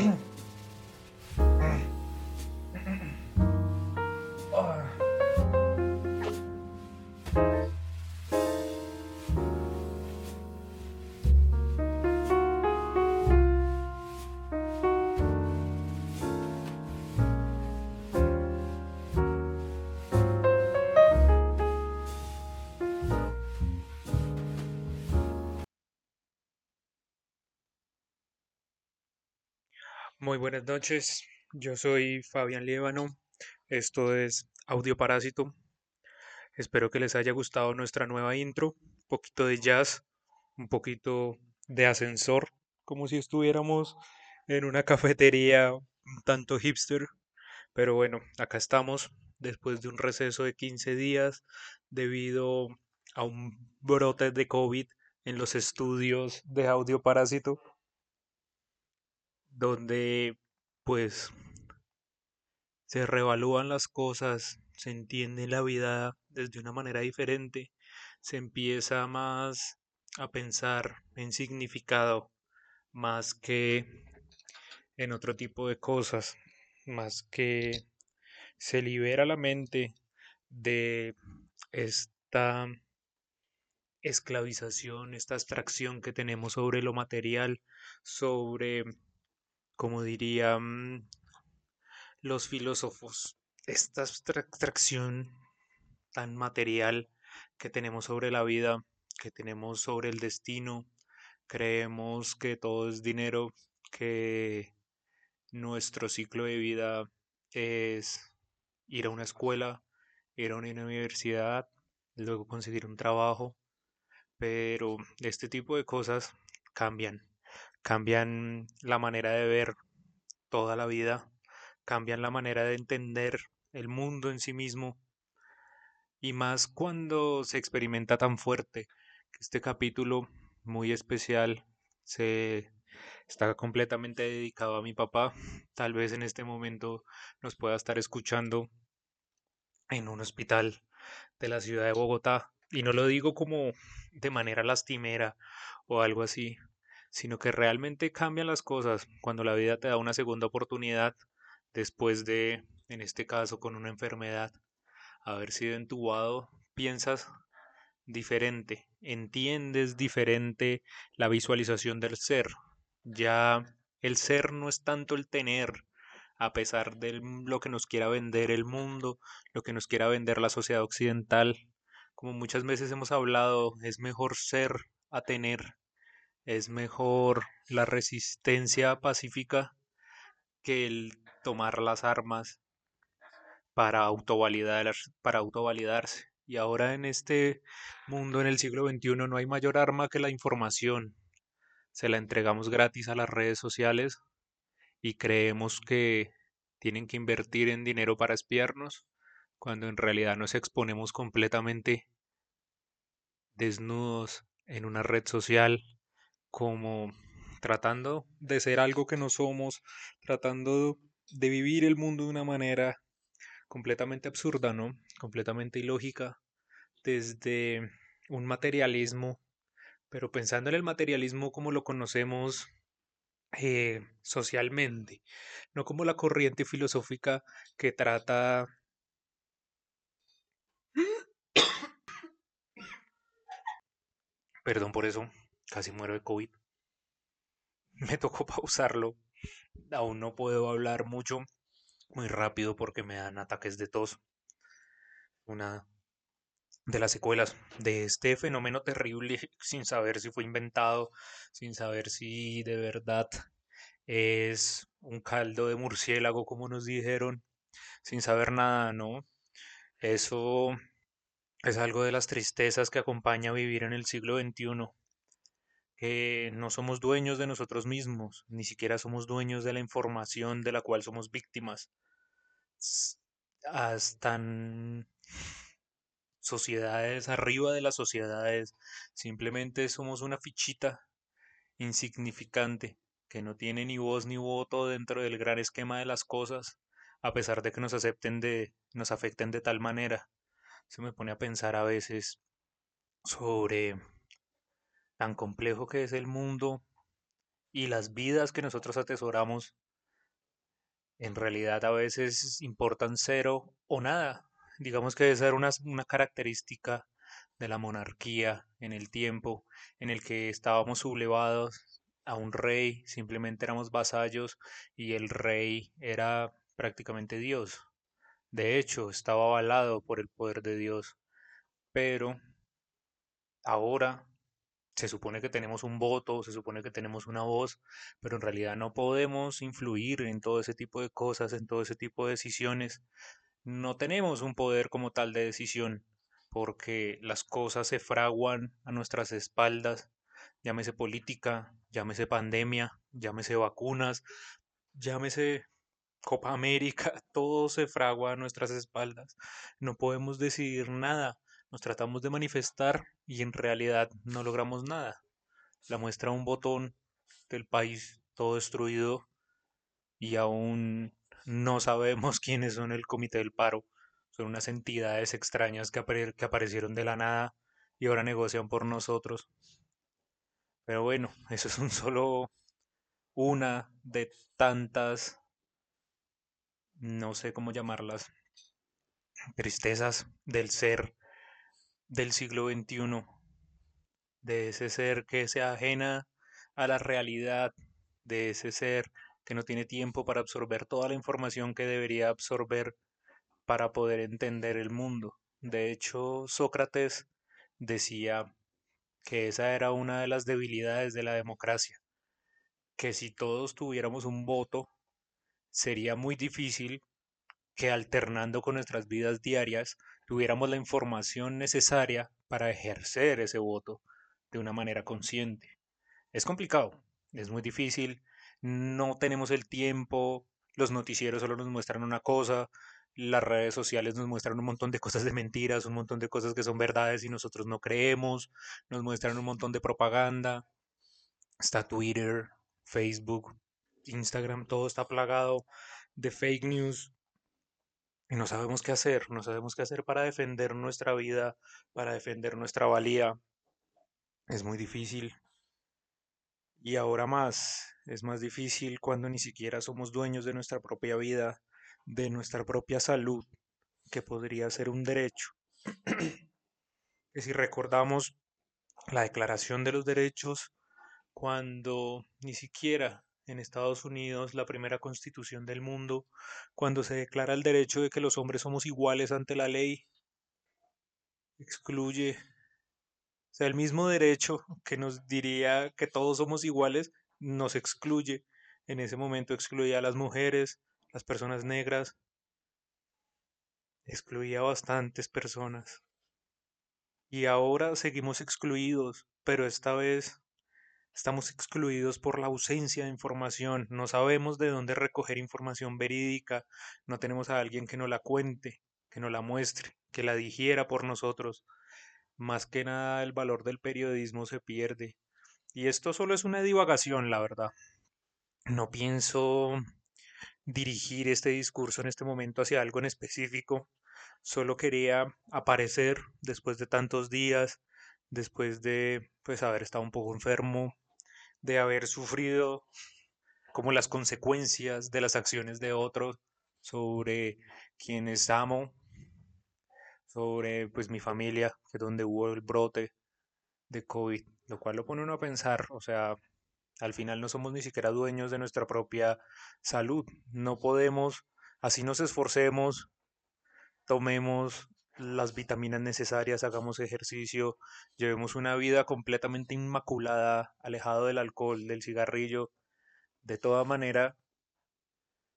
Yeah. Muy buenas noches, yo soy Fabián Liébano, esto es Audio Parásito. Espero que les haya gustado nuestra nueva intro, un poquito de jazz, un poquito de ascensor, como si estuviéramos en una cafetería un tanto hipster. Pero bueno, acá estamos después de un receso de 15 días debido a un brote de COVID en los estudios de Audio Parásito donde pues se reevalúan las cosas, se entiende la vida desde una manera diferente, se empieza más a pensar en significado más que en otro tipo de cosas, más que se libera la mente de esta esclavización, esta abstracción que tenemos sobre lo material, sobre como dirían los filósofos, esta abstracción tan material que tenemos sobre la vida, que tenemos sobre el destino, creemos que todo es dinero, que nuestro ciclo de vida es ir a una escuela, ir a una universidad, luego conseguir un trabajo, pero este tipo de cosas cambian cambian la manera de ver toda la vida, cambian la manera de entender el mundo en sí mismo, y más cuando se experimenta tan fuerte. Este capítulo muy especial se está completamente dedicado a mi papá. Tal vez en este momento nos pueda estar escuchando en un hospital de la ciudad de Bogotá. Y no lo digo como de manera lastimera o algo así, sino que realmente cambian las cosas cuando la vida te da una segunda oportunidad después de, en este caso, con una enfermedad, haber sido entubado, piensas diferente, entiendes diferente la visualización del ser. Ya el ser no es tanto el tener, a pesar de lo que nos quiera vender el mundo, lo que nos quiera vender la sociedad occidental. Como muchas veces hemos hablado, es mejor ser a tener es mejor la resistencia pacífica que el tomar las armas para, autovalidar, para autovalidarse. Y ahora en este mundo, en el siglo XXI, no hay mayor arma que la información. Se la entregamos gratis a las redes sociales y creemos que tienen que invertir en dinero para espiarnos, cuando en realidad nos exponemos completamente desnudos en una red social como tratando de ser algo que no somos, tratando de vivir el mundo de una manera completamente absurda, ¿no? Completamente ilógica, desde un materialismo, pero pensando en el materialismo como lo conocemos eh, socialmente, no como la corriente filosófica que trata Perdón por eso, casi muero de COVID. Me tocó pausarlo. Aún no puedo hablar mucho, muy rápido porque me dan ataques de tos. Una de las secuelas de este fenómeno terrible sin saber si fue inventado, sin saber si de verdad es un caldo de murciélago como nos dijeron, sin saber nada, ¿no? Eso es algo de las tristezas que acompaña a vivir en el siglo XXI que no somos dueños de nosotros mismos, ni siquiera somos dueños de la información de la cual somos víctimas. Están sociedades arriba de las sociedades, simplemente somos una fichita insignificante que no tiene ni voz ni voto dentro del gran esquema de las cosas, a pesar de que nos acepten de nos afecten de tal manera. Se me pone a pensar a veces sobre tan complejo que es el mundo y las vidas que nosotros atesoramos en realidad a veces importan cero o nada. Digamos que esa era una, una característica de la monarquía en el tiempo en el que estábamos sublevados a un rey, simplemente éramos vasallos y el rey era prácticamente Dios. De hecho, estaba avalado por el poder de Dios. Pero ahora se supone que tenemos un voto, se supone que tenemos una voz, pero en realidad no podemos influir en todo ese tipo de cosas, en todo ese tipo de decisiones. No tenemos un poder como tal de decisión, porque las cosas se fraguan a nuestras espaldas, llámese política, llámese pandemia, llámese vacunas, llámese Copa América, todo se fragua a nuestras espaldas. No podemos decidir nada. Nos tratamos de manifestar y en realidad no logramos nada. La muestra un botón del país todo destruido y aún no sabemos quiénes son el comité del paro. Son unas entidades extrañas que, que aparecieron de la nada y ahora negocian por nosotros. Pero bueno, eso es un solo una de tantas no sé cómo llamarlas, tristezas del ser del siglo XXI, de ese ser que se ajena a la realidad, de ese ser que no tiene tiempo para absorber toda la información que debería absorber para poder entender el mundo. De hecho, Sócrates decía que esa era una de las debilidades de la democracia, que si todos tuviéramos un voto sería muy difícil que alternando con nuestras vidas diarias tuviéramos la información necesaria para ejercer ese voto de una manera consciente. Es complicado, es muy difícil, no tenemos el tiempo, los noticieros solo nos muestran una cosa, las redes sociales nos muestran un montón de cosas de mentiras, un montón de cosas que son verdades y nosotros no creemos, nos muestran un montón de propaganda, está Twitter, Facebook, Instagram todo está plagado de fake news y no sabemos qué hacer, no sabemos qué hacer para defender nuestra vida, para defender nuestra valía. Es muy difícil. Y ahora más, es más difícil cuando ni siquiera somos dueños de nuestra propia vida, de nuestra propia salud, que podría ser un derecho. que si recordamos la Declaración de los Derechos, cuando ni siquiera en Estados Unidos, la primera constitución del mundo, cuando se declara el derecho de que los hombres somos iguales ante la ley, excluye, o sea, el mismo derecho que nos diría que todos somos iguales, nos excluye. En ese momento excluía a las mujeres, las personas negras, excluía a bastantes personas. Y ahora seguimos excluidos, pero esta vez Estamos excluidos por la ausencia de información, no sabemos de dónde recoger información verídica, no tenemos a alguien que nos la cuente, que nos la muestre, que la digiera por nosotros. Más que nada el valor del periodismo se pierde. Y esto solo es una divagación, la verdad. No pienso dirigir este discurso en este momento hacia algo en específico. Solo quería aparecer después de tantos días, después de pues haber estado un poco enfermo, de haber sufrido como las consecuencias de las acciones de otros sobre quienes amo, sobre pues mi familia, que es donde hubo el brote de COVID, lo cual lo pone uno a pensar, o sea, al final no somos ni siquiera dueños de nuestra propia salud, no podemos, así nos esforcemos, tomemos las vitaminas necesarias, hagamos ejercicio, llevemos una vida completamente inmaculada, alejado del alcohol, del cigarrillo. De toda manera,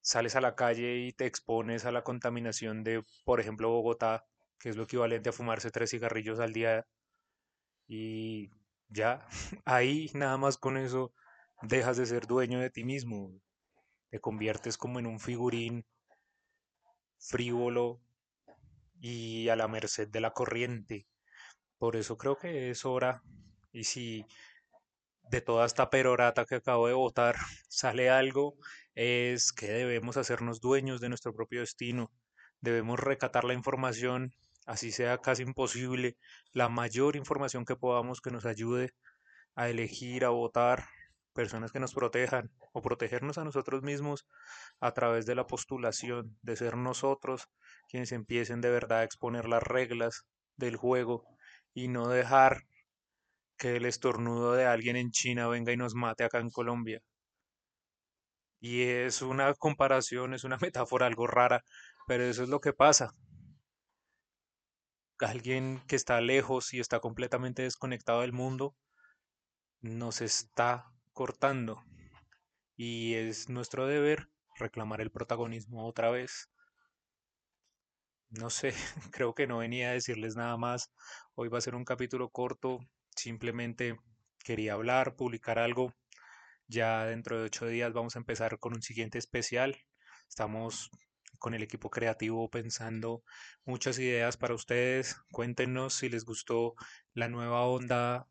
sales a la calle y te expones a la contaminación de, por ejemplo, Bogotá, que es lo equivalente a fumarse tres cigarrillos al día. Y ya, ahí nada más con eso dejas de ser dueño de ti mismo. Te conviertes como en un figurín frívolo y a la merced de la corriente. Por eso creo que es hora, y si de toda esta perorata que acabo de votar sale algo, es que debemos hacernos dueños de nuestro propio destino. Debemos recatar la información, así sea casi imposible, la mayor información que podamos que nos ayude a elegir, a votar personas que nos protejan o protegernos a nosotros mismos a través de la postulación, de ser nosotros quienes empiecen de verdad a exponer las reglas del juego y no dejar que el estornudo de alguien en China venga y nos mate acá en Colombia. Y es una comparación, es una metáfora algo rara, pero eso es lo que pasa. Alguien que está lejos y está completamente desconectado del mundo nos está cortando. Y es nuestro deber reclamar el protagonismo otra vez. No sé, creo que no venía a decirles nada más. Hoy va a ser un capítulo corto. Simplemente quería hablar, publicar algo. Ya dentro de ocho días vamos a empezar con un siguiente especial. Estamos con el equipo creativo pensando muchas ideas para ustedes. Cuéntenos si les gustó la nueva onda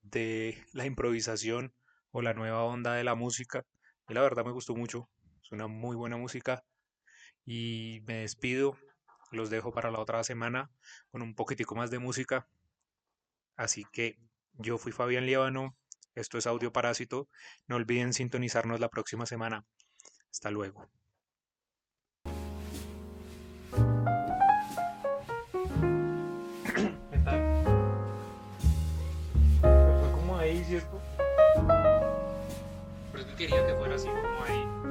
de la improvisación o la nueva onda de la música. Y la verdad me gustó mucho. Es una muy buena música. Y me despido. Los dejo para la otra semana con un poquitico más de música. Así que yo fui Fabián Líbano. Esto es Audio Parásito. No olviden sintonizarnos la próxima semana. Hasta luego. Quería que fuera así como ahí.